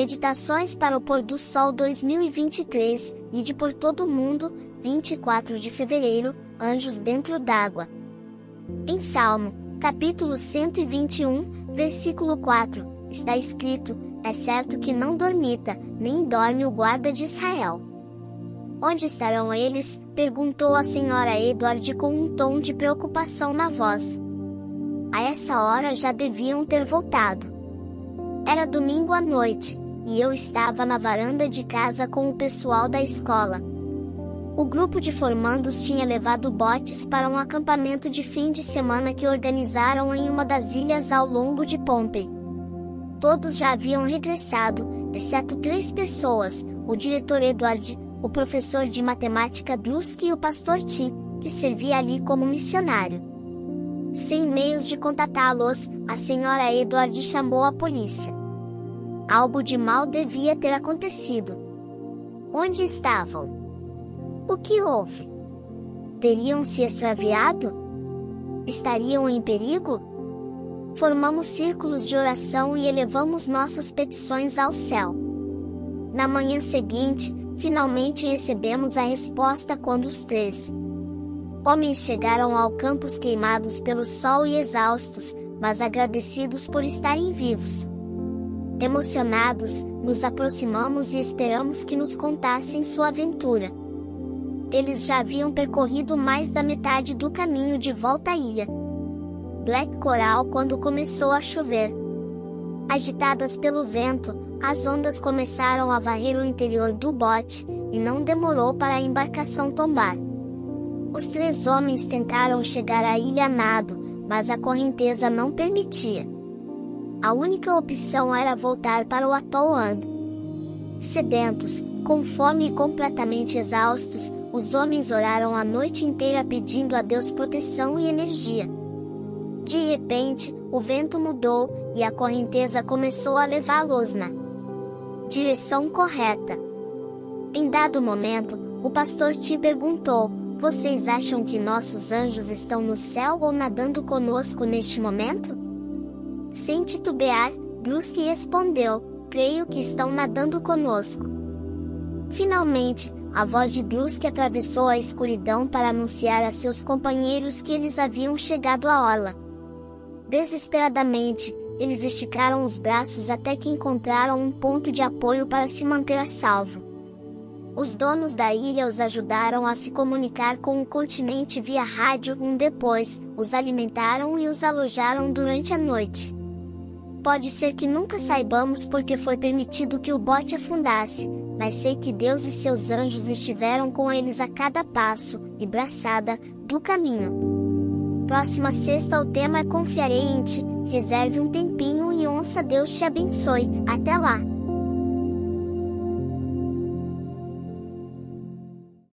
Meditações para o Pôr do Sol 2023, e de por todo o mundo, 24 de fevereiro, Anjos dentro d'água. Em Salmo, capítulo 121, versículo 4, está escrito: É certo que não dormita, nem dorme o guarda de Israel. Onde estarão eles? perguntou a senhora Edward com um tom de preocupação na voz. A essa hora já deviam ter voltado. Era domingo à noite, e eu estava na varanda de casa com o pessoal da escola. O grupo de formandos tinha levado botes para um acampamento de fim de semana que organizaram em uma das ilhas ao longo de Pompey. Todos já haviam regressado, exceto três pessoas: o diretor Edward, o professor de matemática Druski e o pastor T, que servia ali como missionário. Sem meios de contatá-los, a senhora Edward chamou a polícia. Algo de mal devia ter acontecido. Onde estavam? O que houve? Teriam se extraviado? Estariam em perigo? Formamos círculos de oração e elevamos nossas petições ao céu. Na manhã seguinte, finalmente recebemos a resposta quando os três homens chegaram ao campus queimados pelo sol e exaustos, mas agradecidos por estarem vivos. Emocionados, nos aproximamos e esperamos que nos contassem sua aventura. Eles já haviam percorrido mais da metade do caminho de volta à ilha. Black Coral quando começou a chover. Agitadas pelo vento, as ondas começaram a varrer o interior do bote, e não demorou para a embarcação tombar. Os três homens tentaram chegar à ilha nado, mas a correnteza não permitia. A única opção era voltar para o atol Ang. Sedentos, com fome e completamente exaustos, os homens oraram a noite inteira pedindo a Deus proteção e energia. De repente, o vento mudou, e a correnteza começou a levá-los na direção correta. Em dado momento, o pastor te perguntou: Vocês acham que nossos anjos estão no céu ou nadando conosco neste momento? Sem titubear, Brusque respondeu: Creio que estão nadando conosco. Finalmente, a voz de Brusque atravessou a escuridão para anunciar a seus companheiros que eles haviam chegado à orla. Desesperadamente, eles esticaram os braços até que encontraram um ponto de apoio para se manter a salvo. Os donos da ilha os ajudaram a se comunicar com o continente via rádio um depois, os alimentaram e os alojaram durante a noite. Pode ser que nunca saibamos porque foi permitido que o bote afundasse, mas sei que Deus e seus anjos estiveram com eles a cada passo e braçada do caminho. Próxima sexta o tema é Confiarei em Ti. Reserve um tempinho e ouça Deus te abençoe. Até lá!